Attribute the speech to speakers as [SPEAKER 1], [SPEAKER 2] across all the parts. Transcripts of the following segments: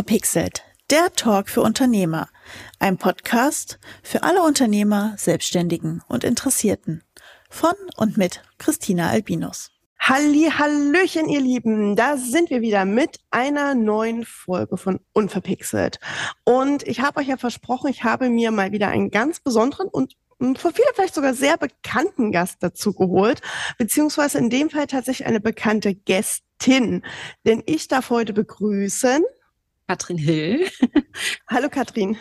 [SPEAKER 1] Unverpixelt, der Talk für Unternehmer. Ein Podcast für alle Unternehmer, Selbstständigen und Interessierten. Von und mit Christina Albinus.
[SPEAKER 2] Halli, Hallöchen, ihr Lieben. Da sind wir wieder mit einer neuen Folge von Unverpixelt. Und ich habe euch ja versprochen, ich habe mir mal wieder einen ganz besonderen und für viele vielleicht sogar sehr bekannten Gast dazu geholt, beziehungsweise in dem Fall tatsächlich eine bekannte Gästin. Denn ich darf heute begrüßen
[SPEAKER 3] Katrin Hill.
[SPEAKER 2] Hallo Katrin.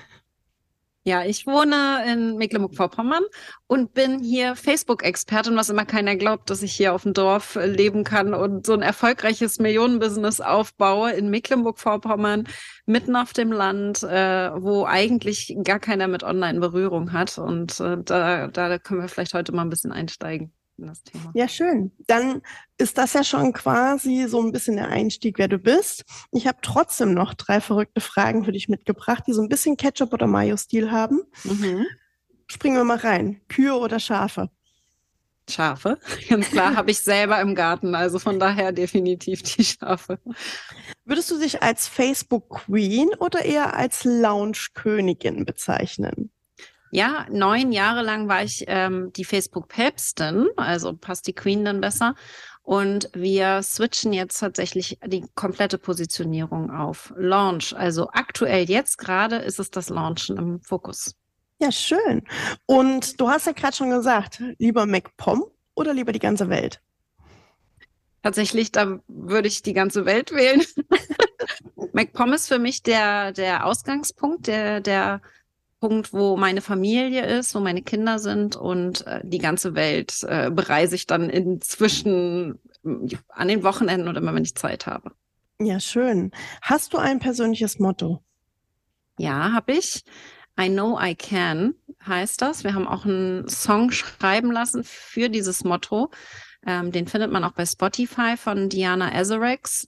[SPEAKER 3] Ja, ich wohne in Mecklenburg-Vorpommern und bin hier Facebook-Expertin, was immer keiner glaubt, dass ich hier auf dem Dorf leben kann und so ein erfolgreiches Millionenbusiness aufbaue in Mecklenburg-Vorpommern, mitten auf dem Land, äh, wo eigentlich gar keiner mit Online Berührung hat. Und äh, da, da können wir vielleicht heute mal ein bisschen einsteigen in das Thema.
[SPEAKER 2] Ja, schön. Dann ist das ja schon quasi so ein bisschen der Einstieg, wer du bist. Ich habe trotzdem noch drei verrückte Fragen für dich mitgebracht, die so ein bisschen Ketchup oder Mayo-Stil haben. Mhm. Springen wir mal rein. Kühe oder Schafe?
[SPEAKER 3] Schafe, ganz klar, habe ich selber im Garten, also von daher definitiv die Schafe.
[SPEAKER 2] Würdest du dich als Facebook Queen oder eher als Lounge Königin bezeichnen?
[SPEAKER 3] Ja, neun Jahre lang war ich ähm, die Facebook-Päpstin, also passt die Queen dann besser. Und wir switchen jetzt tatsächlich die komplette Positionierung auf Launch. Also aktuell jetzt gerade ist es das Launchen im Fokus.
[SPEAKER 2] Ja, schön. Und du hast ja gerade schon gesagt, lieber MacPom oder lieber die ganze Welt?
[SPEAKER 3] Tatsächlich, da würde ich die ganze Welt wählen. MacPom ist für mich der, der Ausgangspunkt, der, der Punkt, wo meine Familie ist, wo meine Kinder sind und äh, die ganze Welt äh, bereise ich dann inzwischen äh, an den Wochenenden oder immer, wenn ich Zeit habe.
[SPEAKER 2] Ja, schön. Hast du ein persönliches Motto?
[SPEAKER 3] Ja, habe ich. I know I can heißt das. Wir haben auch einen Song schreiben lassen für dieses Motto. Ähm, den findet man auch bei Spotify von Diana Azarex.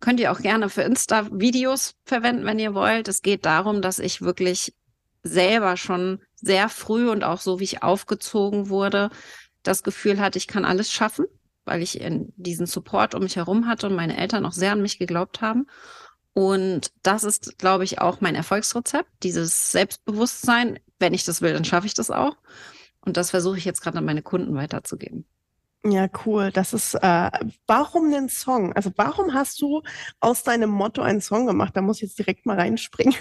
[SPEAKER 3] Könnt ihr auch gerne für Insta-Videos verwenden, wenn ihr wollt. Es geht darum, dass ich wirklich selber schon sehr früh und auch so, wie ich aufgezogen wurde, das Gefühl hatte, ich kann alles schaffen, weil ich in diesen Support um mich herum hatte und meine Eltern auch sehr an mich geglaubt haben. Und das ist, glaube ich, auch mein Erfolgsrezept, dieses Selbstbewusstsein. Wenn ich das will, dann schaffe ich das auch. Und das versuche ich jetzt gerade an meine Kunden weiterzugeben.
[SPEAKER 2] Ja, cool. Das ist, äh, warum den Song? Also warum hast du aus deinem Motto einen Song gemacht? Da muss ich jetzt direkt mal reinspringen.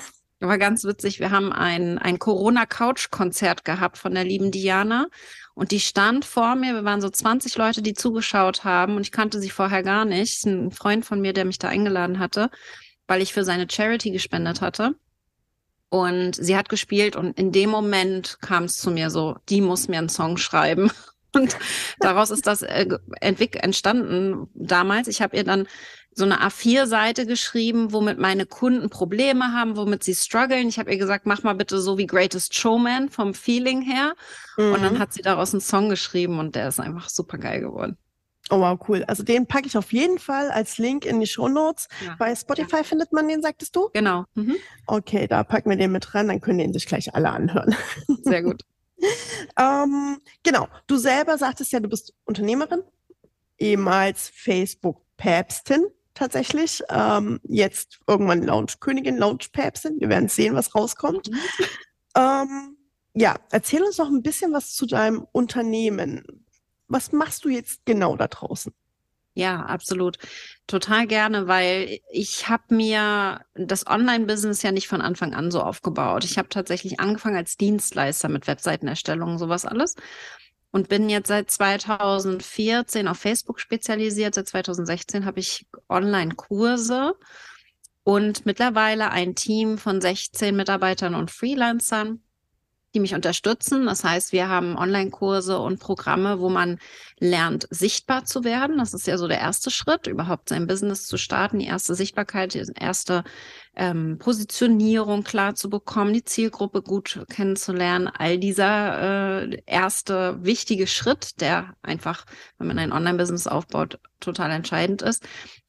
[SPEAKER 3] War ganz witzig. Wir haben ein, ein Corona-Couch-Konzert gehabt von der lieben Diana. Und die stand vor mir. Wir waren so 20 Leute, die zugeschaut haben. Und ich kannte sie vorher gar nicht. Ein Freund von mir, der mich da eingeladen hatte, weil ich für seine Charity gespendet hatte. Und sie hat gespielt und in dem Moment kam es zu mir so, die muss mir einen Song schreiben. Und daraus ist das äh, entstanden damals. Ich habe ihr dann so eine A4-Seite geschrieben, womit meine Kunden Probleme haben, womit sie strugglen. Ich habe ihr gesagt, mach mal bitte so wie Greatest Showman vom Feeling her. Mhm. Und dann mhm. hat sie daraus einen Song geschrieben und der ist einfach super geil geworden.
[SPEAKER 2] Oh wow, cool. Also den packe ich auf jeden Fall als Link in die Show Notes. Ja. Bei Spotify ja. findet man den, sagtest du?
[SPEAKER 3] Genau. Mhm.
[SPEAKER 2] Okay, da packen wir den mit dran, dann können den sich gleich alle anhören.
[SPEAKER 3] Sehr gut.
[SPEAKER 2] ähm, genau. Du selber sagtest ja, du bist Unternehmerin, ehemals Facebook-Päpstin tatsächlich. Ähm, jetzt irgendwann Lounge Königin, Lounge Päpstin. Wir werden sehen, was rauskommt. Mhm. Ähm, ja, erzähl uns noch ein bisschen was zu deinem Unternehmen. Was machst du jetzt genau da draußen?
[SPEAKER 3] Ja, absolut. Total gerne, weil ich habe mir das Online-Business ja nicht von Anfang an so aufgebaut. Ich habe tatsächlich angefangen als Dienstleister mit Webseitenerstellung, sowas alles und bin jetzt seit 2014 auf Facebook spezialisiert. Seit 2016 habe ich Online-Kurse und mittlerweile ein Team von 16 Mitarbeitern und Freelancern, die mich unterstützen. Das heißt, wir haben Online-Kurse und Programme, wo man lernt, sichtbar zu werden. Das ist ja so der erste Schritt, überhaupt sein Business zu starten, die erste Sichtbarkeit, die erste ähm, Positionierung klar zu bekommen, die Zielgruppe gut kennenzulernen. All dieser äh, erste wichtige Schritt, der einfach, wenn man ein Online-Business aufbaut, total entscheidend ist.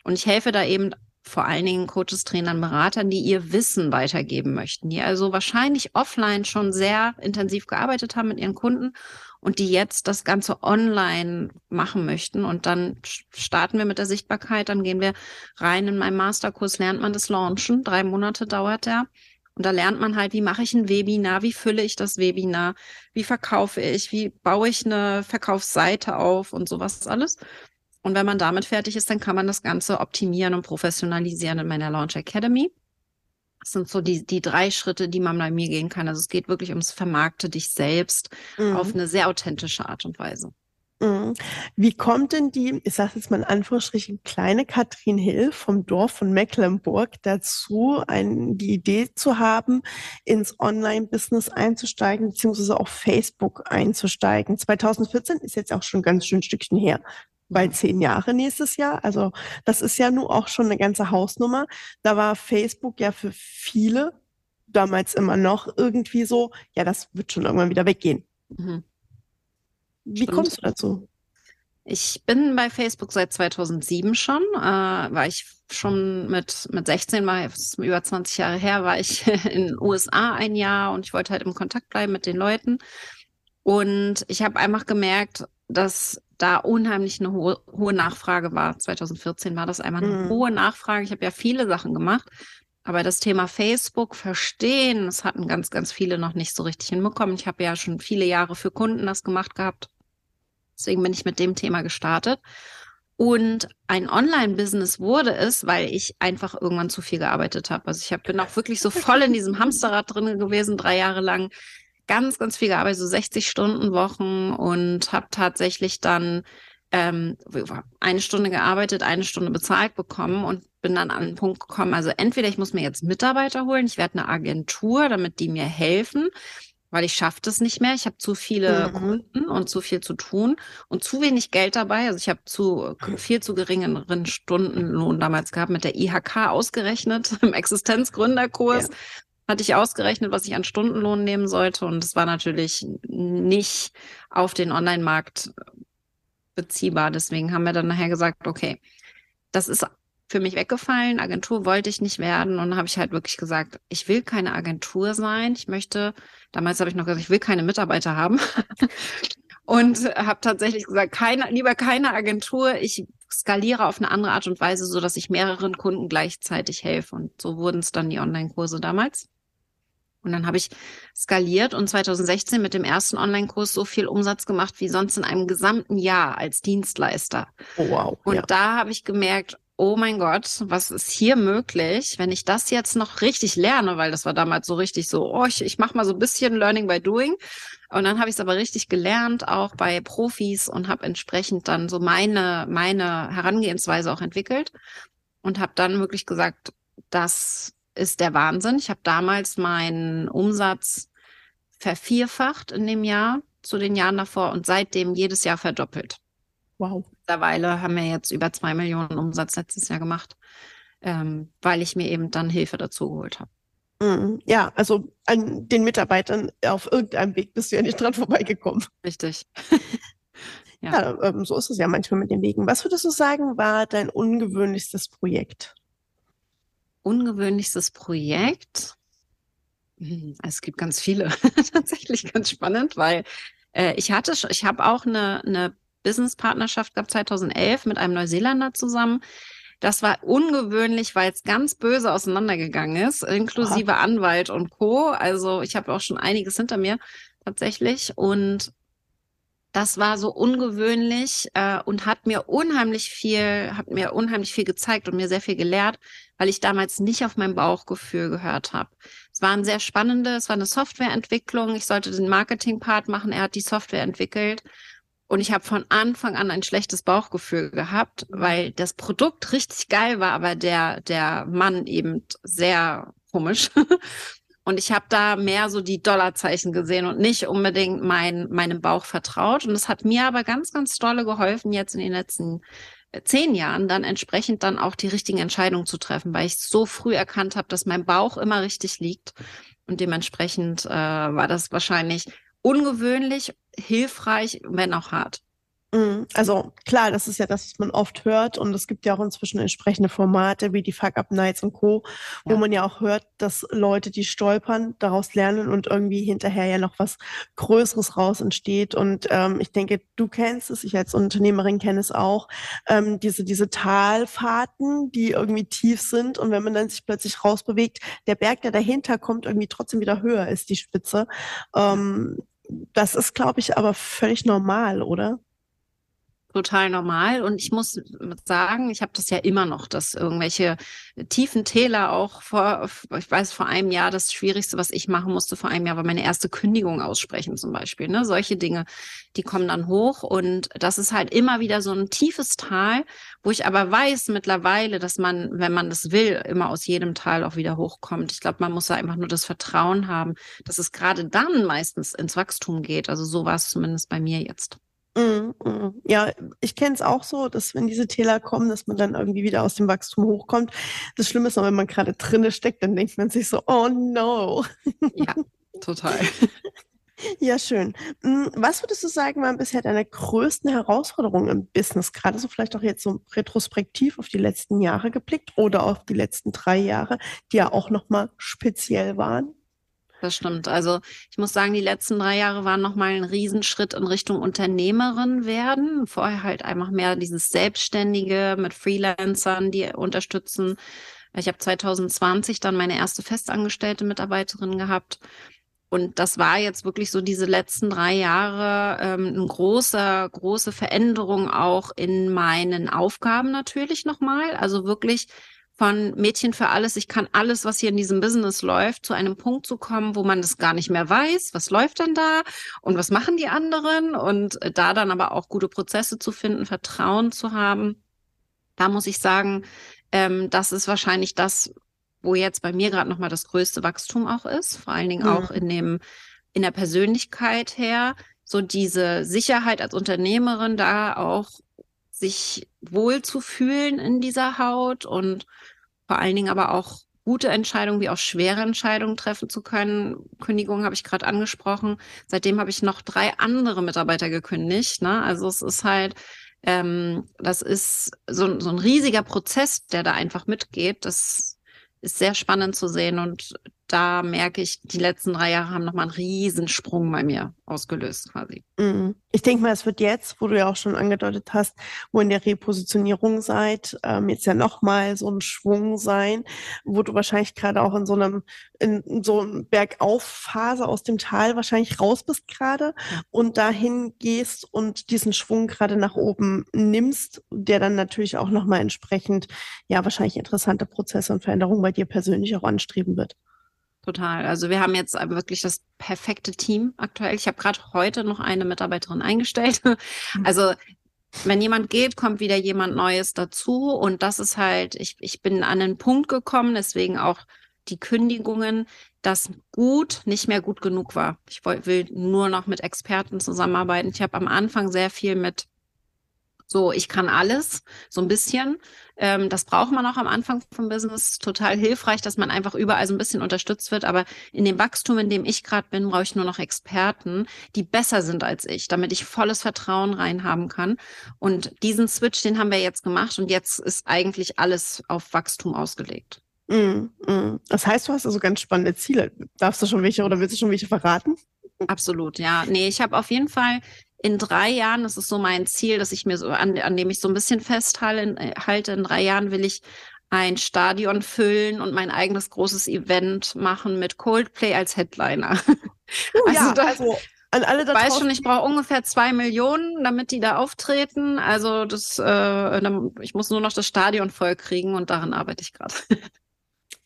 [SPEAKER 3] Und ich helfe da eben vor allen Dingen Coaches, Trainern, Beratern, die ihr Wissen weitergeben möchten, die also wahrscheinlich offline schon sehr intensiv gearbeitet haben mit ihren Kunden und die jetzt das Ganze online machen möchten. Und dann starten wir mit der Sichtbarkeit, dann gehen wir rein in meinen Masterkurs, lernt man das Launchen. Drei Monate dauert der. Und da lernt man halt, wie mache ich ein Webinar, wie fülle ich das Webinar, wie verkaufe ich, wie baue ich eine Verkaufsseite auf und sowas alles. Und wenn man damit fertig ist, dann kann man das Ganze optimieren und professionalisieren in meiner Launch Academy. Das sind so die, die drei Schritte, die man bei mir gehen kann. Also es geht wirklich ums Vermarkte dich selbst mhm. auf eine sehr authentische Art und Weise.
[SPEAKER 2] Mhm. Wie kommt denn die, ich sage jetzt mal in Anführungsstrichen, kleine Katrin Hill vom Dorf von Mecklenburg dazu, ein, die Idee zu haben, ins Online-Business einzusteigen, beziehungsweise auf Facebook einzusteigen? 2014 ist jetzt auch schon ein ganz schön Stückchen her bald zehn Jahre nächstes Jahr. Also das ist ja nun auch schon eine ganze Hausnummer. Da war Facebook ja für viele damals immer noch irgendwie so, ja, das wird schon irgendwann wieder weggehen. Mhm. Wie Stimmt. kommst du dazu?
[SPEAKER 3] Ich bin bei Facebook seit 2007 schon, äh, war ich schon mit, mit 16, mal über 20 Jahre her, war ich in den USA ein Jahr und ich wollte halt im Kontakt bleiben mit den Leuten. Und ich habe einfach gemerkt, dass da unheimlich eine hohe, hohe Nachfrage war. 2014 war das einmal eine mhm. hohe Nachfrage. Ich habe ja viele Sachen gemacht, aber das Thema Facebook verstehen, das hatten ganz, ganz viele noch nicht so richtig hinbekommen. Ich habe ja schon viele Jahre für Kunden das gemacht gehabt. Deswegen bin ich mit dem Thema gestartet. Und ein Online-Business wurde es, weil ich einfach irgendwann zu viel gearbeitet habe. Also ich hab, bin auch wirklich so voll in diesem Hamsterrad drin gewesen, drei Jahre lang ganz, ganz viel gearbeitet, so 60 Stunden Wochen und habe tatsächlich dann ähm, eine Stunde gearbeitet, eine Stunde bezahlt bekommen und bin dann an den Punkt gekommen, also entweder ich muss mir jetzt Mitarbeiter holen, ich werde eine Agentur, damit die mir helfen, weil ich schaffe das nicht mehr. Ich habe zu viele mhm. Kunden und zu viel zu tun und zu wenig Geld dabei. Also ich habe zu viel zu geringeren Stundenlohn damals gehabt, mit der IHK ausgerechnet im Existenzgründerkurs. Ja hatte ich ausgerechnet, was ich an Stundenlohn nehmen sollte. Und es war natürlich nicht auf den Online-Markt beziehbar. Deswegen haben wir dann nachher gesagt, okay, das ist für mich weggefallen. Agentur wollte ich nicht werden. Und dann habe ich halt wirklich gesagt, ich will keine Agentur sein. Ich möchte, damals habe ich noch gesagt, ich will keine Mitarbeiter haben. und habe tatsächlich gesagt, keine, lieber keine Agentur. Ich skaliere auf eine andere Art und Weise, so dass ich mehreren Kunden gleichzeitig helfe. Und so wurden es dann die Online-Kurse damals. Und dann habe ich skaliert und 2016 mit dem ersten Online-Kurs so viel Umsatz gemacht wie sonst in einem gesamten Jahr als Dienstleister.
[SPEAKER 2] Oh, wow.
[SPEAKER 3] Und ja. da habe ich gemerkt, oh mein Gott, was ist hier möglich, wenn ich das jetzt noch richtig lerne, weil das war damals so richtig so, oh, ich, ich mache mal so ein bisschen Learning by Doing. Und dann habe ich es aber richtig gelernt, auch bei Profis und habe entsprechend dann so meine, meine Herangehensweise auch entwickelt und habe dann wirklich gesagt, dass ist der Wahnsinn. Ich habe damals meinen Umsatz vervierfacht in dem Jahr zu den Jahren davor und seitdem jedes Jahr verdoppelt.
[SPEAKER 2] Wow.
[SPEAKER 3] Mittlerweile haben wir jetzt über zwei Millionen Umsatz letztes Jahr gemacht, ähm, weil ich mir eben dann Hilfe dazu geholt habe.
[SPEAKER 2] Mhm. Ja, also an den Mitarbeitern auf irgendeinem Weg bist du ja nicht dran vorbeigekommen.
[SPEAKER 3] Richtig.
[SPEAKER 2] ja, ja ähm, so ist es ja manchmal mit den Wegen. Was würdest du sagen, war dein ungewöhnlichstes Projekt?
[SPEAKER 3] Ungewöhnlichstes Projekt. Hm, es gibt ganz viele, tatsächlich ganz spannend, weil äh, ich hatte, ich habe auch eine, eine Business-Partnerschaft gehabt 2011 mit einem Neuseeländer zusammen. Das war ungewöhnlich, weil es ganz böse auseinandergegangen ist, inklusive. Anwalt und Co. Also ich habe auch schon einiges hinter mir tatsächlich. Und das war so ungewöhnlich äh, und hat mir unheimlich viel, hat mir unheimlich viel gezeigt und mir sehr viel gelehrt, weil ich damals nicht auf mein Bauchgefühl gehört habe. Es war ein sehr spannende, es war eine Softwareentwicklung. Ich sollte den Marketing-Part machen. Er hat die Software entwickelt. Und ich habe von Anfang an ein schlechtes Bauchgefühl gehabt, weil das Produkt richtig geil war, aber der, der Mann eben sehr komisch. Und ich habe da mehr so die Dollarzeichen gesehen und nicht unbedingt mein, meinem Bauch vertraut. Und es hat mir aber ganz, ganz dolle geholfen, jetzt in den letzten äh, zehn Jahren dann entsprechend dann auch die richtigen Entscheidungen zu treffen, weil ich so früh erkannt habe, dass mein Bauch immer richtig liegt. Und dementsprechend äh, war das wahrscheinlich ungewöhnlich, hilfreich, wenn auch hart.
[SPEAKER 2] Mhm. Also klar, das ist ja das, was man oft hört und es gibt ja auch inzwischen entsprechende Formate wie die Fuck Up Nights und Co., wo
[SPEAKER 3] Ja.
[SPEAKER 2] man ja auch hört, dass Leute, die stolpern, daraus lernen und irgendwie hinterher ja noch was Größeres raus entsteht. Und ähm, ich denke, du kennst es, ich als Unternehmerin kenne es auch, ähm, diese, diese Talfahrten, die irgendwie tief sind und wenn man dann sich plötzlich rausbewegt, der Berg, der dahinter kommt, irgendwie trotzdem wieder höher ist, die Spitze. Ähm, das ist, glaube ich, aber völlig normal, oder?
[SPEAKER 3] Total normal. Und ich muss sagen, ich habe das ja immer noch, dass irgendwelche tiefen Täler auch vor, ich weiß, vor einem Jahr das Schwierigste, was ich machen musste vor einem Jahr, war meine erste Kündigung aussprechen zum Beispiel. Ne? Solche Dinge, die kommen dann hoch. Und das ist halt immer wieder so ein tiefes Tal, wo ich aber weiß mittlerweile, dass man, wenn man das will, immer aus jedem Tal auch wieder hochkommt. Ich glaube, man muss da einfach nur das Vertrauen haben, dass es gerade dann meistens ins Wachstum geht. Also so war es zumindest bei mir jetzt.
[SPEAKER 2] Mm, mm. Ja, ich kenne es auch so, dass wenn diese Täler kommen, dass man dann irgendwie wieder aus dem Wachstum hochkommt. Das Schlimme ist noch, wenn man gerade drinne steckt, dann denkt man sich so, oh no.
[SPEAKER 3] Ja, total.
[SPEAKER 2] Ja, schön. Mm, Was würdest du sagen, waren bisher deine größten Herausforderungen im Business? Gerade so vielleicht auch jetzt so retrospektiv auf die letzten Jahre geblickt oder auf die letzten drei Jahre, die ja auch nochmal speziell waren?
[SPEAKER 3] Das stimmt. Also ich muss sagen, die letzten drei Jahre waren nochmal ein Riesenschritt in Richtung Unternehmerin werden. Vorher halt einfach mehr dieses Selbstständige mit Freelancern, die unterstützen. Ich habe 2020 dann meine erste festangestellte Mitarbeiterin gehabt. Und das war jetzt wirklich so diese letzten drei Jahre ähm, eine große, große Veränderung auch in meinen Aufgaben natürlich nochmal. Also wirklich von Mädchen für alles, ich kann alles, was hier in diesem Business läuft, zu einem Punkt zu kommen, wo man das gar nicht mehr weiß, was läuft denn da? Und was machen die anderen? Und äh, da dann aber auch gute Prozesse zu finden, Vertrauen zu haben. Da muss ich sagen, ähm, das ist wahrscheinlich das, wo jetzt bei mir gerade nochmal das größte Wachstum auch ist, vor allen Dingen
[SPEAKER 2] Mhm.
[SPEAKER 3] auch in dem, in der Persönlichkeit her, so diese Sicherheit als Unternehmerin da auch sich wohl zu fühlen in dieser Haut und vor allen Dingen aber auch gute Entscheidungen wie auch schwere Entscheidungen treffen zu können. Kündigung habe ich gerade angesprochen. Seitdem habe ich noch drei andere Mitarbeiter gekündigt. Ne? Also es ist halt, ähm, das ist so, so ein riesiger Prozess, der da einfach mitgeht. Das ist sehr spannend zu sehen und da merke ich, die letzten drei Jahre haben nochmal einen riesen Sprung bei mir ausgelöst quasi.
[SPEAKER 2] Mm. Ich denke mal, es wird jetzt, wo du ja auch schon angedeutet hast, wo in der Repositionierung seid, ähm, jetzt ja nochmal so ein Schwung sein, wo du wahrscheinlich gerade auch in so einem, in, so einem Bergaufphase aus dem Tal wahrscheinlich raus bist gerade und dahin gehst und diesen Schwung gerade nach oben nimmst, der dann natürlich auch nochmal entsprechend, ja, wahrscheinlich interessante Prozesse und Veränderungen bei dir persönlich auch anstreben wird.
[SPEAKER 3] Total. Also wir haben jetzt wirklich das perfekte Team aktuell. Ich habe gerade heute noch eine Mitarbeiterin eingestellt. Also wenn jemand geht, kommt wieder jemand Neues dazu. Und das ist halt, ich, ich bin an einen Punkt gekommen, deswegen auch die Kündigungen, dass gut nicht mehr gut genug war. Ich will nur noch mit Experten zusammenarbeiten. Ich habe am Anfang sehr viel mit so, ich kann alles, so ein bisschen. Ähm, das braucht man auch am Anfang vom Business. Total hilfreich, dass man einfach überall so ein bisschen unterstützt wird. Aber in dem Wachstum, in dem ich gerade bin, brauche ich nur noch Experten, die besser sind als ich, damit ich volles Vertrauen reinhaben kann. Und diesen Switch, den haben wir jetzt gemacht. Und jetzt ist eigentlich alles auf Wachstum ausgelegt.
[SPEAKER 2] Mm, mm. Das heißt, du hast also ganz spannende Ziele. Darfst du schon welche oder willst du schon welche verraten?
[SPEAKER 3] Absolut, ja. Nee, ich habe auf jeden Fall in drei Jahren, das ist so mein Ziel, dass ich mir so, an, an dem ich so ein bisschen festhalte, äh, halte, in drei Jahren will ich ein Stadion füllen und mein eigenes großes Event machen mit Coldplay als Headliner.
[SPEAKER 2] Uh,
[SPEAKER 3] Also
[SPEAKER 2] ja,
[SPEAKER 3] da-
[SPEAKER 2] also an alle da
[SPEAKER 3] Ich weiß schon, ich brauche ungefähr zwei Millionen, damit die da auftreten. Also das, äh, ich muss nur noch das Stadion voll kriegen und daran arbeite ich gerade.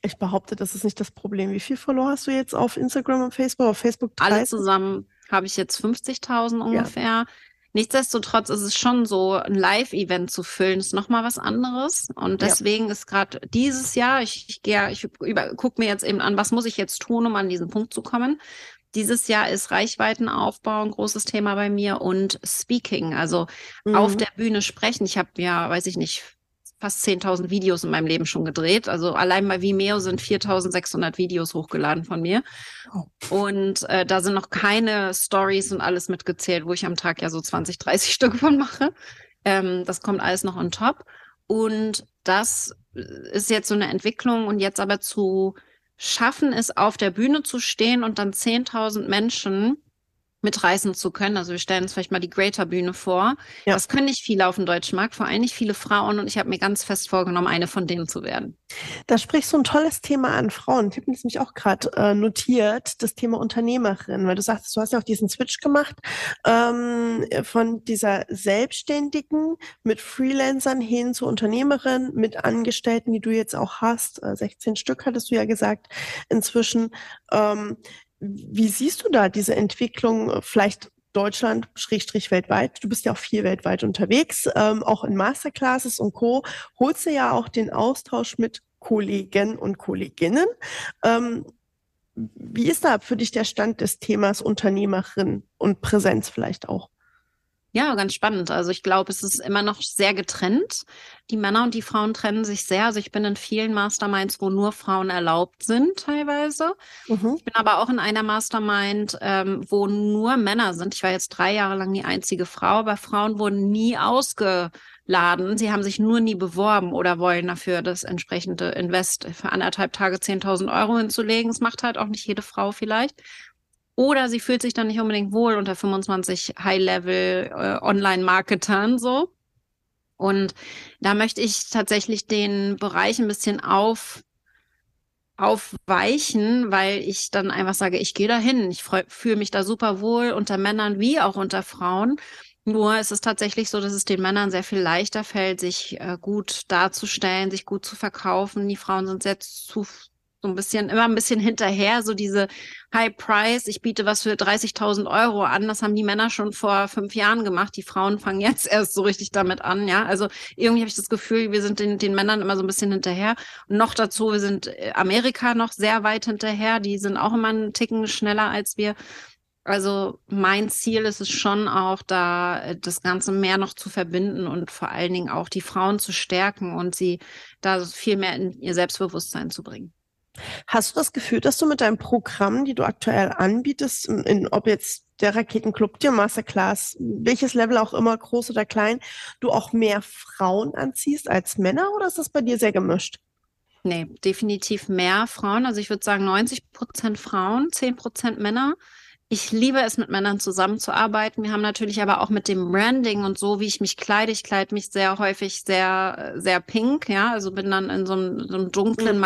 [SPEAKER 2] Ich behaupte, das ist nicht das Problem. Wie viel Follower hast du jetzt auf Instagram und Facebook? Auf Facebook 30?
[SPEAKER 3] Alle zusammen habe ich jetzt 50.000 ungefähr. Nichtsdestotrotz ist es schon so, ein Live-Event zu füllen, ist nochmal was anderes. Und
[SPEAKER 2] Ja.
[SPEAKER 3] deswegen ist gerade dieses Jahr, ich, ich gehe, ich über, guck mir jetzt eben an, was muss ich jetzt tun, um an diesen Punkt zu kommen. Dieses Jahr ist Reichweitenaufbau ein großes Thema bei mir und Speaking, also
[SPEAKER 2] Mhm.
[SPEAKER 3] auf der Bühne sprechen. Ich habe ja, weiß ich nicht, fast 10.000 Videos in meinem Leben schon gedreht. Also allein bei Vimeo sind 4.600 Videos hochgeladen von mir. Oh. Und äh, da sind noch keine Stories und alles mitgezählt, wo ich am Tag ja so 20, 30 Stück von mache. Ähm, das kommt alles noch on top. Und das ist jetzt so eine Entwicklung und jetzt aber zu schaffen es, auf der Bühne zu stehen und dann 10.000 Menschen mitreißen zu können. Also wir stellen uns vielleicht mal die Greater Bühne vor. Ja. Das können nicht viele auf dem deutschen Markt, vor allem nicht viele Frauen. Und ich habe mir ganz fest vorgenommen, eine von denen zu werden.
[SPEAKER 2] Da sprichst du ein tolles Thema an Frauen. Ich habe mir das nämlich auch gerade äh, notiert, das Thema Unternehmerin, weil du sagst, du hast ja auch diesen Switch gemacht ähm, von dieser Selbstständigen mit Freelancern hin zur Unternehmerin mit Angestellten, die du jetzt auch hast. Äh, 16 Stück hattest du ja gesagt inzwischen. Ähm, wie siehst du da diese Entwicklung äh, vielleicht Deutschland, Schrägstrich weltweit. Du bist ja auch viel weltweit unterwegs, ähm, auch in Masterclasses und Co. Holst du ja auch den Austausch mit Kollegen und Kolleginnen. Ähm, wie ist da für dich der Stand des Themas Unternehmerin und Präsenz vielleicht auch?
[SPEAKER 3] Ja, ganz spannend. Also ich glaube, es ist immer noch sehr getrennt. Die Männer und die Frauen trennen sich sehr. Also ich bin in vielen Masterminds, wo nur Frauen erlaubt sind teilweise. Mhm. Ich bin aber auch in einer Mastermind, ähm, wo nur Männer sind. Ich war jetzt drei Jahre lang die einzige Frau, aber Frauen wurden nie ausgeladen. Sie haben sich nur nie beworben oder wollen dafür das entsprechende Invest für anderthalb Tage 10.000 Euro hinzulegen. Das macht halt auch nicht jede Frau vielleicht. Oder sie fühlt sich dann nicht unbedingt wohl unter 25 High-Level äh, so. Und da möchte ich tatsächlich den Bereich ein bisschen auf, aufweichen, weil ich dann einfach sage, ich gehe dahin. Ich fühle mich da super wohl unter Männern wie auch unter Frauen. Nur ist es tatsächlich so, dass es den Männern sehr viel leichter fällt, sich äh, gut darzustellen, sich gut zu verkaufen. Die Frauen sind sehr zu, so ein bisschen, immer ein bisschen hinterher, so diese High Price, ich biete was für 30.000 Euro an, das haben die Männer schon vor fünf Jahren gemacht, die Frauen fangen jetzt erst so richtig damit an, ja, also irgendwie habe ich das Gefühl, wir sind den, den Männern immer so ein bisschen hinterher und noch dazu, wir sind äh, Amerika noch sehr weit hinterher, die sind auch immer einen Ticken schneller als wir. Also mein Ziel ist es schon auch, da äh, das Ganze mehr noch zu verbinden und vor allen Dingen auch die Frauen zu stärken und sie da viel mehr in ihr Selbstbewusstsein zu bringen.
[SPEAKER 2] Hast du das Gefühl, dass du mit deinem Programm, die du aktuell anbietest, in, ob jetzt der Raketenclub, dir Masterclass, welches Level auch immer, groß oder klein, du auch mehr Frauen anziehst als Männer oder ist das bei dir sehr gemischt?
[SPEAKER 3] Nee, definitiv mehr Frauen. Also ich würde sagen 90 Prozent Frauen, 10 Prozent Männer. Ich liebe es, mit Männern zusammenzuarbeiten. Wir haben natürlich aber auch mit dem Branding und so, wie ich mich kleide. Ich kleide mich sehr häufig sehr, sehr pink, ja. Also bin dann in so einem, so einem dunklen mhm.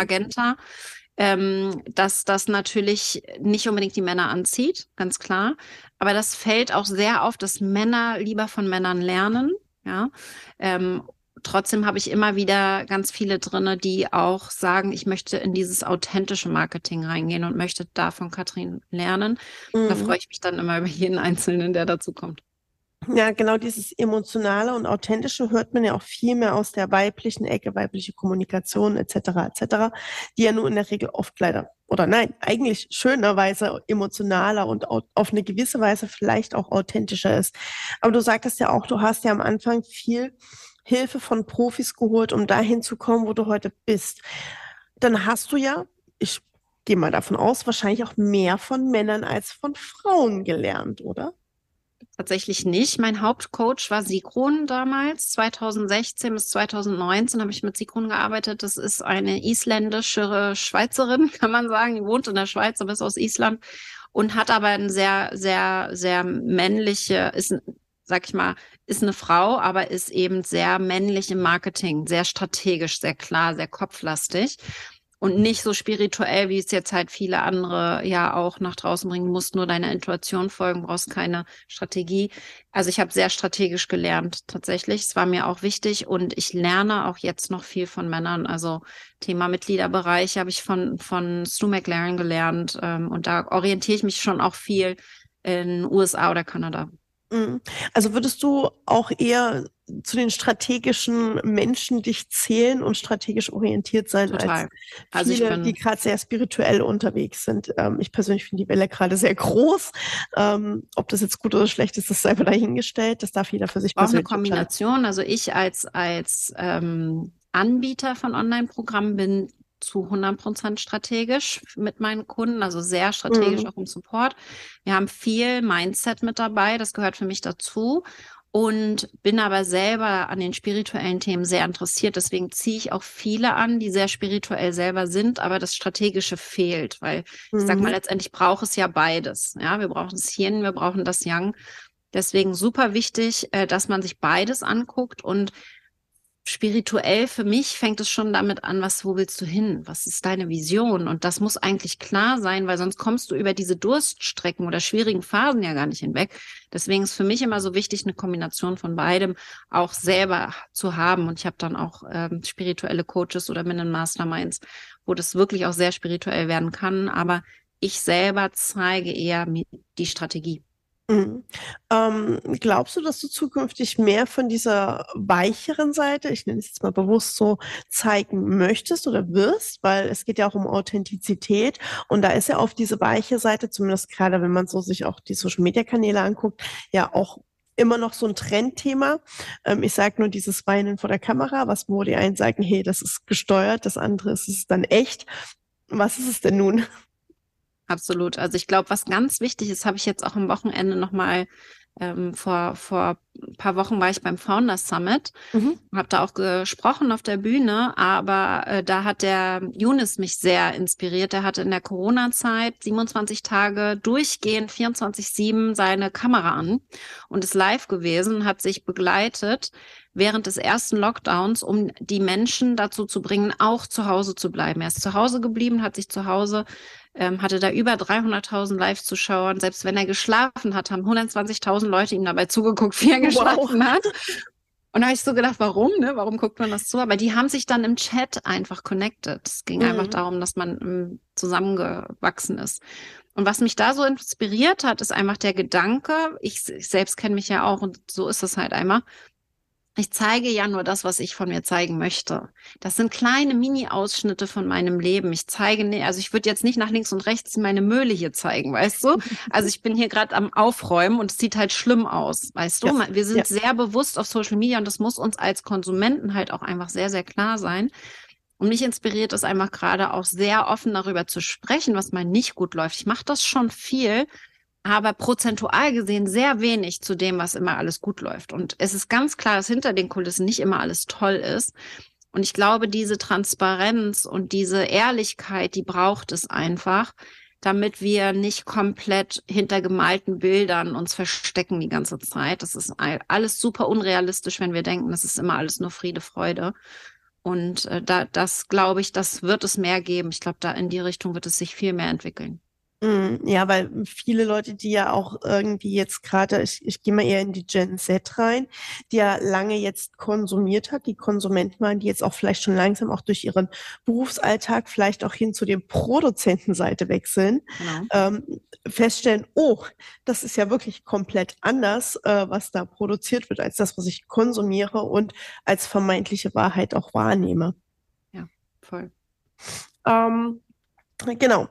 [SPEAKER 3] Ähm, dass das natürlich nicht unbedingt die Männer anzieht, ganz klar. Aber das fällt auch sehr auf, dass Männer lieber von Männern lernen. Ja. Ähm, trotzdem habe ich immer wieder ganz viele drinne, die auch sagen, ich möchte in dieses authentische Marketing reingehen und möchte da von Katrin lernen. Mhm. Da freue ich mich dann immer über jeden Einzelnen, der dazu kommt.
[SPEAKER 2] Ja, genau dieses emotionale und authentische hört man ja auch viel mehr aus der weiblichen Ecke, weibliche Kommunikation etc. etc., die ja nur in der Regel oft leider oder nein, eigentlich schönerweise emotionaler und auf eine gewisse Weise vielleicht auch authentischer ist. Aber du sagtest ja auch, du hast ja am Anfang viel Hilfe von Profis geholt, um dahin zu kommen, wo du heute bist. Dann hast du ja, ich gehe mal davon aus, wahrscheinlich auch mehr von Männern als von Frauen gelernt, oder?
[SPEAKER 3] Tatsächlich nicht. Mein Hauptcoach war Sigrun damals. 2016 bis 2019 habe ich mit Sigrun gearbeitet. Das ist eine isländische Schweizerin, kann man sagen. Die wohnt in der Schweiz, aber ist aus Island und hat aber ein sehr, sehr, sehr männliche, ist, sag ich mal, ist eine Frau, aber ist eben sehr männlich im Marketing, sehr strategisch, sehr klar, sehr kopflastig und nicht so spirituell, wie es jetzt halt viele andere ja auch nach draußen bringen, musst nur deiner Intuition folgen, brauchst keine Strategie. Also ich habe sehr strategisch gelernt tatsächlich. Es war mir auch wichtig und ich lerne auch jetzt noch viel von Männern. Also Thema Mitgliederbereich habe ich von, von Stu McLaren gelernt ähm, und da orientiere ich mich schon auch viel in USA oder Kanada.
[SPEAKER 2] Mhm. Also würdest du auch eher zu den strategischen Menschen dich zählen und strategisch orientiert sein
[SPEAKER 3] Total.
[SPEAKER 2] als viele, also die gerade sehr spirituell unterwegs sind. Ähm, ich persönlich finde die Welle gerade sehr groß. Ähm, ob das jetzt gut oder schlecht ist, das sei mal dahingestellt. Das darf jeder für sich
[SPEAKER 3] persönlich. Auch eine Kombination. Also ich als als ähm, Anbieter von Online-Programmen, bin zu 100 Prozent strategisch mit meinen Kunden, also sehr strategisch mhm. auch im Support. Wir haben viel Mindset mit dabei, das gehört für mich dazu und bin aber selber an den spirituellen Themen sehr interessiert. Deswegen ziehe ich auch viele an, die sehr spirituell selber sind, aber das Strategische fehlt, weil mhm. ich sag mal, mhm. letztendlich braucht es ja beides. Ja, wir brauchen das Yin, wir brauchen das Yang. Deswegen super wichtig, äh, dass man sich beides anguckt und spirituell für mich fängt es schon damit an, was, wo willst du hin? Was ist deine Vision? Und das muss eigentlich klar sein, weil sonst kommst du über diese Durststrecken oder schwierigen Phasen ja gar nicht hinweg. Deswegen ist für mich immer so wichtig, eine Kombination von beidem auch selber zu haben. Und ich habe dann auch ähm, spirituelle Coaches oder Minen Masterminds, wo das wirklich auch sehr spirituell werden kann. Aber ich selber zeige eher die Strategie.
[SPEAKER 2] Mhm. Ähm, glaubst du, dass du zukünftig mehr von dieser weicheren Seite, ich nenne es jetzt mal bewusst so, zeigen möchtest oder wirst? Weil es geht ja auch um Authentizität und da ist ja auf diese weiche Seite, zumindest gerade wenn man so sich auch die Social Media Kanäle anguckt, ja auch immer noch so ein Trendthema. Ähm, ich sage nur dieses Weinen vor der Kamera, was wo die einen sagen, hey, das ist gesteuert, das andere ist es dann echt. Was ist es denn nun?
[SPEAKER 3] Absolut. Also ich glaube, was ganz wichtig ist, habe ich jetzt auch am Wochenende nochmal ähm, vor, vor ein paar Wochen war ich beim Founders Summit, mhm. habe da auch gesprochen auf der Bühne, aber äh, da hat der Younes mich sehr inspiriert. Er hatte in der Corona-Zeit 27 Tage durchgehend 24-7 seine Kamera an und ist live gewesen, hat sich begleitet während des ersten Lockdowns, um die Menschen dazu zu bringen, auch zu Hause zu bleiben. Er ist zu Hause geblieben, hat sich zu Hause ähm, hatte da über 300.000 Live-Zuschauer. Und selbst wenn er geschlafen hat, haben 120.000 Leute ihm dabei zugeguckt, wie er geschlafen wow. hat. Und da habe ich so gedacht, warum, ne? Warum guckt man das zu? Aber die haben sich dann im Chat einfach connected. Es ging mhm. einfach darum, dass man ähm, zusammengewachsen ist. Und was mich da so inspiriert hat, ist einfach der Gedanke, ich, ich selbst kenne mich ja auch und so ist es halt einmal, ich zeige ja nur das, was ich von mir zeigen möchte. Das sind kleine Mini-Ausschnitte von meinem Leben. Ich zeige, also ich würde jetzt nicht nach links und rechts meine Möhle hier zeigen, weißt du? Also ich bin hier gerade am Aufräumen und es sieht halt schlimm aus, weißt du? Ja. Wir sind ja. sehr bewusst auf Social Media und das muss uns als Konsumenten halt auch einfach sehr, sehr klar sein. Und mich inspiriert es einfach gerade auch sehr offen darüber zu sprechen, was mal nicht gut läuft. Ich mache das schon viel, aber prozentual gesehen sehr wenig zu dem, was immer alles gut läuft. Und es ist ganz klar, dass hinter den Kulissen nicht immer alles toll ist. Und ich glaube, diese Transparenz und diese Ehrlichkeit, die braucht es einfach, damit wir nicht komplett hinter gemalten Bildern uns verstecken die ganze Zeit. Das ist alles super unrealistisch, wenn wir denken, das ist immer alles nur Friede, Freude. Und äh, da, das glaube ich, das wird es mehr geben. Ich glaube, da in die Richtung wird es sich viel mehr entwickeln.
[SPEAKER 2] Mm, ja, weil viele Leute, die ja auch irgendwie jetzt gerade, ich, ich gehe mal eher in die Gen Z rein, die ja lange jetzt konsumiert hat, die Konsumenten waren, die jetzt auch vielleicht schon langsam auch durch ihren Berufsalltag vielleicht auch hin zu der Produzentenseite wechseln, genau. ähm, feststellen, oh, das ist ja wirklich komplett anders, äh, was da produziert wird, als das, was ich konsumiere und als vermeintliche Wahrheit auch wahrnehme.
[SPEAKER 3] Ja, voll.
[SPEAKER 2] Ähm, genau.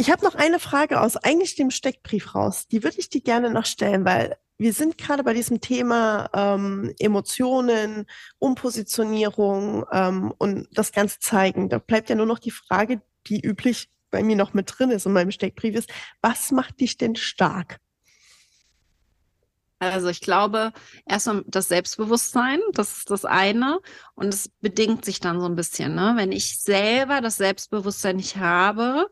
[SPEAKER 2] Ich habe noch eine Frage aus eigentlich dem Steckbrief raus. Die würde ich dir gerne noch stellen, weil wir sind gerade bei diesem Thema ähm, Emotionen, Umpositionierung ähm, und das Ganze zeigen. Da bleibt ja nur noch die Frage, die üblich bei mir noch mit drin ist in meinem Steckbrief ist, was macht dich denn stark?
[SPEAKER 3] Also ich glaube, erstmal das Selbstbewusstsein, das ist das eine. Und es bedingt sich dann so ein bisschen. Ne? Wenn ich selber das Selbstbewusstsein nicht habe,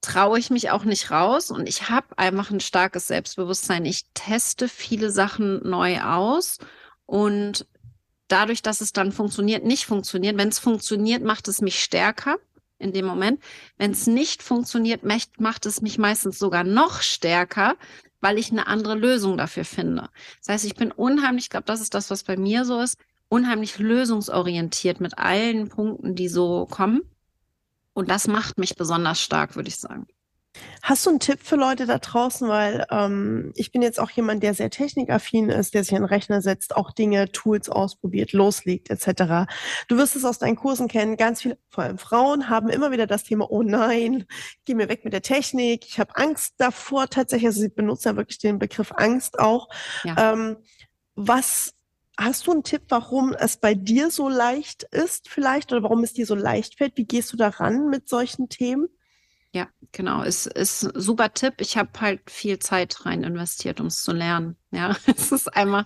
[SPEAKER 3] traue ich mich auch nicht raus und ich habe einfach ein starkes Selbstbewusstsein. Ich teste viele Sachen neu aus und dadurch, dass es dann funktioniert, nicht funktioniert. Wenn es funktioniert, macht es mich stärker in dem Moment. Wenn es nicht funktioniert, macht es mich meistens sogar noch stärker, weil ich eine andere Lösung dafür finde. Das heißt, ich bin unheimlich, ich glaube, das ist das, was bei mir so ist, unheimlich lösungsorientiert mit allen Punkten, die so kommen. Und das macht mich besonders stark, würde ich sagen.
[SPEAKER 2] Hast du einen Tipp für Leute da draußen? Weil ähm, ich bin jetzt auch jemand, der sehr technikaffin ist, der sich an den Rechner setzt, auch Dinge, Tools ausprobiert, loslegt etc. Du wirst es aus deinen Kursen kennen. Ganz viele, vor allem Frauen, haben immer wieder das Thema, oh nein, geh mir weg mit der Technik. Ich habe Angst davor tatsächlich. Also sie benutzen ja wirklich den Begriff Angst auch. Ja. Ähm, was hast du einen Tipp, warum es bei dir so leicht ist vielleicht oder warum es dir so leicht fällt? Wie gehst du daran mit solchen Themen?
[SPEAKER 3] Ja, genau. Es ist ein super Tipp. Ich habe halt viel Zeit rein investiert, um es zu lernen. Ja, es ist einmal,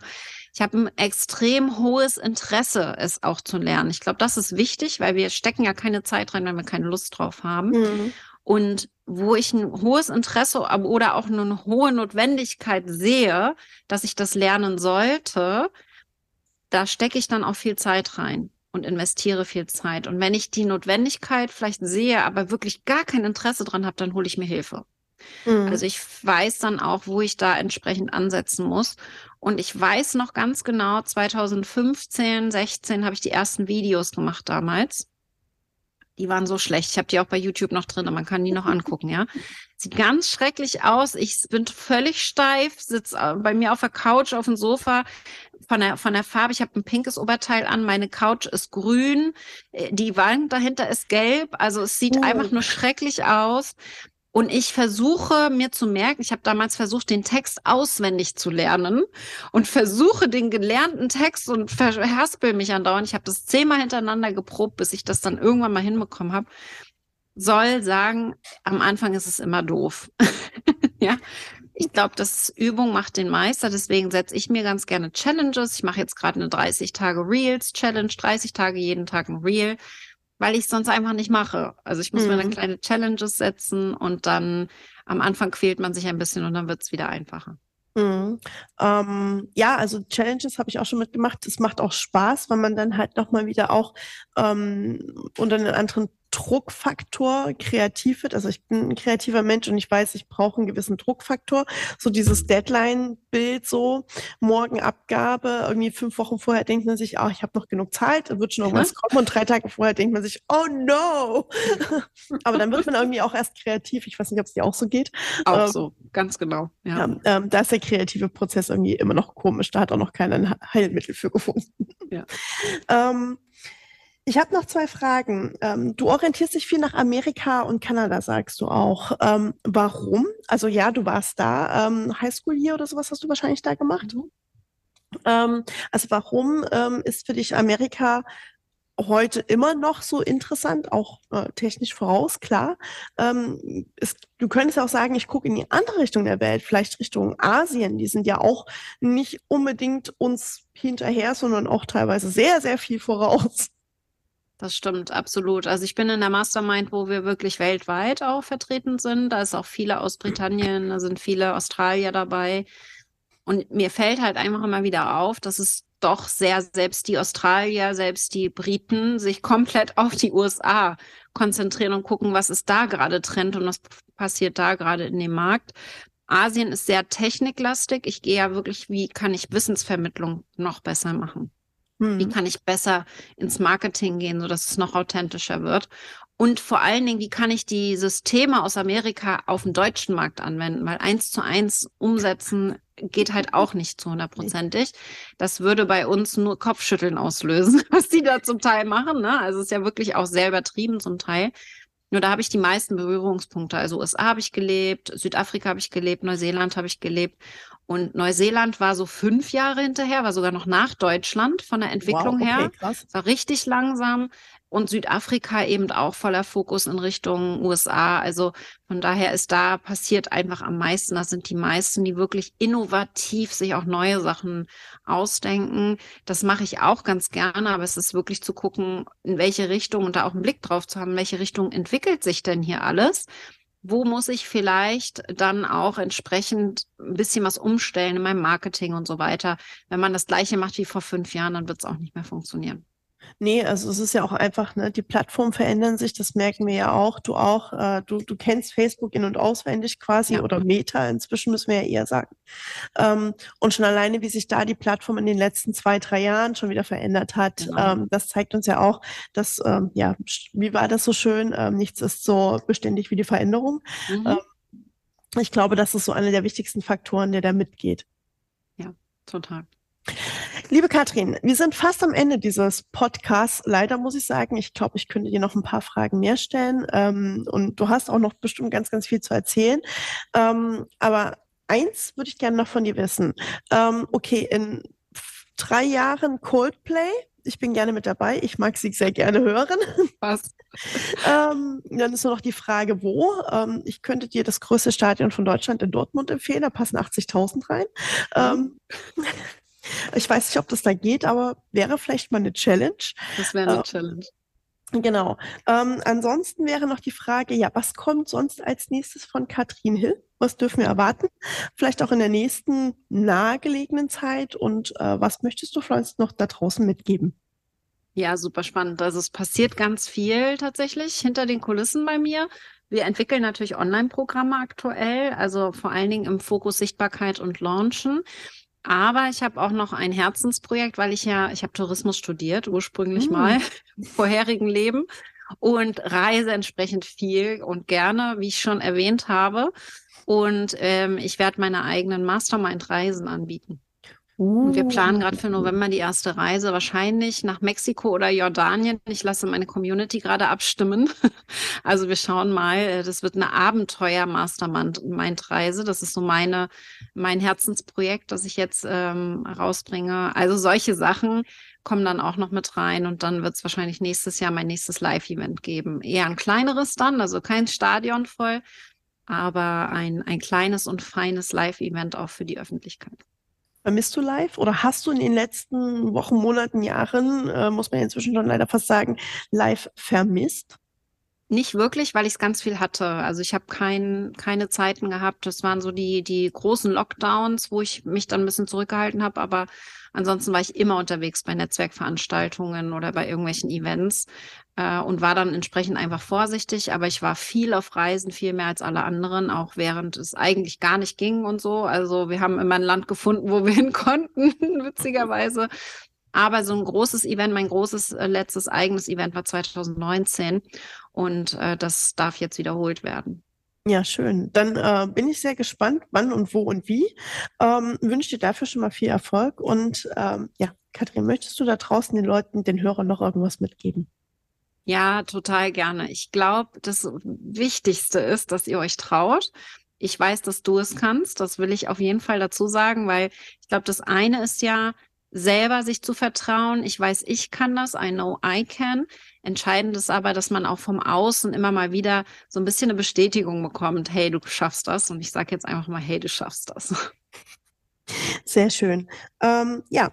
[SPEAKER 3] ich habe ein extrem hohes Interesse, es auch zu lernen. Ich glaube, das ist wichtig, weil wir stecken ja keine Zeit rein, wenn wir keine Lust drauf haben. Mhm. Und wo ich ein hohes Interesse oder auch eine hohe Notwendigkeit sehe, dass ich das lernen sollte, da stecke ich dann auch viel Zeit rein und investiere viel Zeit. Und wenn ich die Notwendigkeit vielleicht sehe, aber wirklich gar kein Interesse dran habe, dann hole ich mir Hilfe. Mhm. Also ich weiß dann auch, wo ich da entsprechend ansetzen muss. Und ich weiß noch ganz genau, 2015, 16 habe ich die ersten Videos gemacht damals. Die waren so schlecht. Ich habe die auch bei YouTube noch drin, man kann die noch angucken, ja. Sieht ganz schrecklich aus. Ich bin völlig steif, sitze äh, bei mir auf der Couch auf dem Sofa. Von der, von der Farbe, ich habe ein pinkes Oberteil an, meine Couch ist grün, äh, die Wand dahinter ist gelb. Also es sieht oh. einfach nur schrecklich aus. Und ich versuche mir zu merken, ich habe damals versucht, den Text auswendig zu lernen und versuche den gelernten Text und verhaspel mich andauernd. Ich habe das zehnmal hintereinander geprobt, bis ich das dann irgendwann mal hinbekommen habe. Soll sagen, am Anfang ist es immer doof. ja, ich glaube, das Übung macht den Meister. Deswegen setze ich mir ganz gerne Challenges. Ich mache jetzt gerade eine 30 Tage Reels Challenge, 30 Tage jeden Tag ein Reel weil ich es sonst einfach nicht mache. Also ich muss mhm. mir dann mhm. kleine Challenges setzen und dann am Anfang quält man sich ein bisschen und dann wird es wieder einfacher.
[SPEAKER 2] Mhm. Ähm, ja, also Challenges habe ich auch schon mitgemacht. Es macht auch Spaß, weil man dann halt nochmal wieder auch ähm, unter einen anderen Druckfaktor kreativ wird. Also ich bin ein kreativer Mensch und ich weiß, ich brauche einen gewissen Druckfaktor. So dieses Deadline-Bild, so morgen Abgabe, irgendwie fünf Wochen vorher denkt man sich, ah, ich habe noch genug Zeit, wird schon irgendwas kommen und drei Tage vorher denkt man sich, oh no. Aber dann wird man irgendwie auch erst kreativ. Ich weiß nicht, ob es dir auch so geht.
[SPEAKER 3] Auch ähm, so, ganz genau.
[SPEAKER 2] Ja. ja ähm, da ist der kreative Prozess irgendwie immer noch komisch. Da hat auch noch keiner ein Heilmittel für gefunden. Ja. ähm, ich habe noch zwei Fragen. Ähm, du orientierst dich viel nach Amerika und Kanada, sagst du auch. Ähm, warum? Also ja, du warst da. Ähm, Highschool hier oder sowas hast du wahrscheinlich da gemacht. Mhm. Ähm, also warum ähm, ist für dich Amerika heute immer noch so interessant, auch äh, technisch voraus, klar. Ähm, es, du könntest auch sagen, ich gucke in die andere Richtung der Welt, vielleicht Richtung Asien. Die sind ja auch nicht unbedingt uns hinterher, sondern auch teilweise sehr, sehr viel voraus.
[SPEAKER 3] Das stimmt, absolut. Also ich bin in der Mastermind, wo wir wirklich weltweit auch vertreten sind. Da ist auch viele aus Britannien, da sind viele Australier dabei. Und mir fällt halt einfach immer wieder auf, dass es doch sehr, selbst die Australier, selbst die Briten sich komplett auf die USA konzentrieren und gucken, was ist da gerade Trend und was passiert da gerade in dem Markt. Asien ist sehr techniklastig. Ich gehe ja wirklich, wie kann ich Wissensvermittlung noch besser machen? Wie hm. kann ich besser ins Marketing gehen, sodass es noch authentischer wird? Und vor allen Dingen, wie kann ich die Systeme aus Amerika auf den deutschen Markt anwenden? Weil eins zu eins umsetzen geht halt auch nicht zu hundertprozentig. Das würde bei uns nur Kopfschütteln auslösen, was die da zum Teil machen. Ne? Also es ist ja wirklich auch sehr übertrieben zum Teil. Nur da habe ich die meisten Berührungspunkte. Also USA habe ich gelebt, Südafrika habe ich gelebt, Neuseeland habe ich gelebt. Und Neuseeland war so fünf Jahre hinterher, war sogar noch nach Deutschland von der Entwicklung wow, okay, her. Krass. War richtig langsam. Und Südafrika eben auch voller Fokus in Richtung USA. Also von daher ist da passiert einfach am meisten. Das sind die meisten, die wirklich innovativ sich auch neue Sachen ausdenken. Das mache ich auch ganz gerne, aber es ist wirklich zu gucken, in welche Richtung und da auch einen Blick drauf zu haben, in welche Richtung entwickelt sich denn hier alles wo muss ich vielleicht dann auch entsprechend ein bisschen was umstellen in meinem Marketing und so weiter. Wenn man das gleiche macht wie vor fünf Jahren, dann wird es auch nicht mehr funktionieren.
[SPEAKER 2] Nee, also es ist ja auch einfach, ne, die Plattformen verändern sich, das merken wir ja auch, du auch, äh, du, du kennst Facebook in- und auswendig quasi ja. oder Meta, inzwischen müssen wir ja eher sagen. Ähm, und schon alleine, wie sich da die Plattform in den letzten zwei, drei Jahren schon wieder verändert hat, genau. ähm, das zeigt uns ja auch, dass, ähm, ja, wie war das so schön, ähm, nichts ist so beständig wie die Veränderung. Mhm. Ähm, ich glaube, das ist so einer der wichtigsten Faktoren, der da mitgeht.
[SPEAKER 3] Ja, total.
[SPEAKER 2] Liebe Katrin, wir sind fast am Ende dieses Podcasts. Leider muss ich sagen, ich glaube, ich könnte dir noch ein paar Fragen mehr stellen. Ähm, und du hast auch noch bestimmt ganz, ganz viel zu erzählen. Ähm, aber eins würde ich gerne noch von dir wissen. Ähm, okay, in drei Jahren Coldplay. Ich bin gerne mit dabei. Ich mag sie sehr gerne hören.
[SPEAKER 3] Was?
[SPEAKER 2] ähm, dann ist nur noch die Frage, wo. Ähm, ich könnte dir das größte Stadion von Deutschland in Dortmund empfehlen. Da passen 80.000 rein. Ähm, ich weiß nicht, ob das da geht, aber wäre vielleicht mal eine Challenge.
[SPEAKER 3] Das wäre eine äh, Challenge.
[SPEAKER 2] Genau. Ähm, ansonsten wäre noch die Frage, ja, was kommt sonst als nächstes von Katrin Hill? Was dürfen wir erwarten? Vielleicht auch in der nächsten nahegelegenen Zeit. Und äh, was möchtest du vielleicht noch da draußen mitgeben?
[SPEAKER 3] Ja, super spannend. Also es passiert ganz viel tatsächlich hinter den Kulissen bei mir. Wir entwickeln natürlich Online-Programme aktuell, also vor allen Dingen im Fokus Sichtbarkeit und Launchen. Aber ich habe auch noch ein Herzensprojekt, weil ich ja, ich habe Tourismus studiert, ursprünglich mm. mal im vorherigen Leben und reise entsprechend viel und gerne, wie ich schon erwähnt habe. Und ähm, ich werde meine eigenen Mastermind-Reisen anbieten. Und wir planen gerade für uh. November die erste Reise, wahrscheinlich nach Mexiko oder Jordanien. Ich lasse meine Community gerade abstimmen. Also wir schauen mal, äh, das wird eine Abenteuer-Mastermind-Reise. Das ist so meine, mein Herzensprojekt, das ich jetzt ähm, rausbringe. Also solche Sachen kommen dann auch noch mit rein und dann wird es wahrscheinlich nächstes Jahr mein nächstes Live-Event geben. Eher ein kleineres dann, also kein Stadion voll, aber ein, ein kleines und feines Live-Event auch für die Öffentlichkeit.
[SPEAKER 2] Vermisst du live oder hast du in den letzten Wochen, Monaten, Jahren, äh, muss man inzwischen schon leider fast sagen, live vermisst?
[SPEAKER 3] Nicht wirklich, weil ich es ganz viel hatte. Also ich habe kein, keine Zeiten gehabt. Das waren so die, die großen Lockdowns, wo ich mich dann ein bisschen zurückgehalten habe. Aber ansonsten war ich immer unterwegs bei Netzwerkveranstaltungen oder bei irgendwelchen Events äh, und war dann entsprechend einfach vorsichtig. Aber ich war viel auf Reisen, viel mehr als alle anderen, auch während es eigentlich gar nicht ging und so. Also wir haben immer ein Land gefunden, wo wir hin konnten, witzigerweise. Aber so ein großes Event, mein großes äh, letztes eigenes Event war 2019 und äh, das darf jetzt wiederholt werden.
[SPEAKER 2] Ja, schön. Dann äh, bin ich sehr gespannt, wann und wo und wie. Ähm, wünsche dir dafür schon mal viel Erfolg. Und ähm, ja, Katrin, möchtest du da draußen den Leuten, den Hörern noch irgendwas mitgeben?
[SPEAKER 3] Ja, total gerne. Ich glaube, das Wichtigste ist, dass ihr euch traut. Ich weiß, dass du es kannst. Das will ich auf jeden Fall dazu sagen, weil ich glaube, das eine ist ja, selber sich zu vertrauen. Ich weiß, ich kann das. I know I can. Entscheidend ist aber, dass man auch vom Außen immer mal wieder so ein bisschen eine Bestätigung bekommt. Hey, du schaffst das. Und ich sage jetzt einfach mal, hey, du schaffst das.
[SPEAKER 2] Sehr schön. Ähm, ja,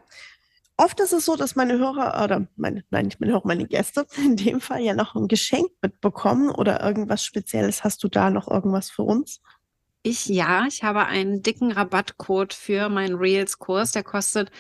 [SPEAKER 2] Oft ist es so, dass meine Hörer oder meine, nein, nicht meine Hörer, meine Gäste in dem Fall ja noch ein Geschenk mitbekommen oder irgendwas Spezielles. Hast du da noch irgendwas für uns?
[SPEAKER 3] Ich ja, ich habe einen dicken Rabattcode für meinen Reels-Kurs. Der kostet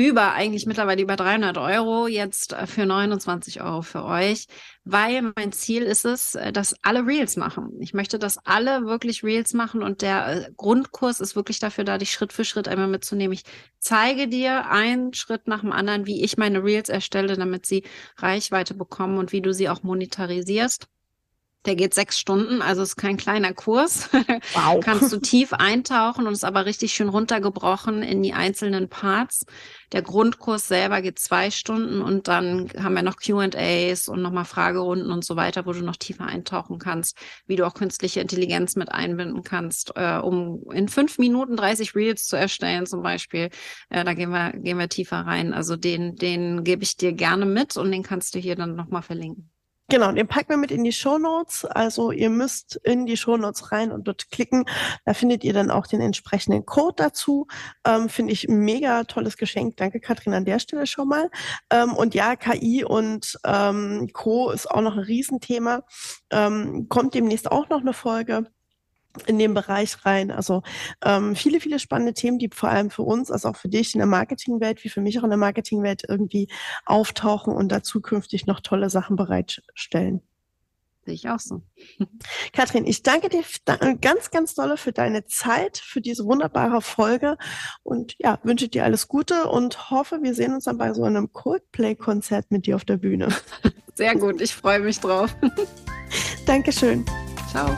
[SPEAKER 3] über, eigentlich mittlerweile über 300 Euro, jetzt äh, für 29 Euro für euch, weil mein Ziel ist es, äh, dass alle Reels machen. Ich möchte, dass alle wirklich Reels machen und der äh, Grundkurs ist wirklich dafür da, dich Schritt für Schritt einmal mitzunehmen. Ich zeige dir einen Schritt nach dem anderen, wie ich meine Reels erstelle, damit sie Reichweite bekommen und wie du sie auch monetarisierst. Der geht sechs Stunden, also ist kein kleiner Kurs. Wow. Kannst du tief eintauchen und ist aber richtig schön runtergebrochen in die einzelnen Parts. Der Grundkurs selber geht zwei Stunden und dann haben wir noch QAs und nochmal Fragerunden und so weiter, wo du noch tiefer eintauchen kannst, wie du auch künstliche Intelligenz mit einbinden kannst, äh, um in fünf Minuten 30 Reels zu erstellen, zum Beispiel. Äh, da gehen wir, gehen wir tiefer rein. Also den, den gebe ich dir gerne mit und den kannst du hier dann nochmal verlinken.
[SPEAKER 2] Genau, den packen wir mit in die Show Notes. Also ihr müsst in die Show Notes rein und dort klicken. Da findet ihr dann auch den entsprechenden Code dazu. Ähm, Finde ich mega tolles Geschenk. Danke, Katrin, an der Stelle schon mal. Ähm, und ja, KI und ähm, Co. ist auch noch ein Riesenthema. Ähm, kommt demnächst auch noch eine Folge in den Bereich rein. Also ähm, viele, viele spannende Themen, die vor allem für uns, also auch für dich in der Marketingwelt, wie für mich auch in der Marketingwelt irgendwie auftauchen und da zukünftig noch tolle Sachen bereitstellen.
[SPEAKER 3] Sehe ich auch so.
[SPEAKER 2] Kathrin, ich danke dir ganz, ganz dolle für deine Zeit, für diese wunderbare Folge und ja, wünsche dir alles Gute und hoffe, wir sehen uns dann bei so einem Coldplay-Konzert mit dir auf der Bühne.
[SPEAKER 3] Sehr gut, ich freue mich drauf.
[SPEAKER 2] Dankeschön.
[SPEAKER 3] Ciao.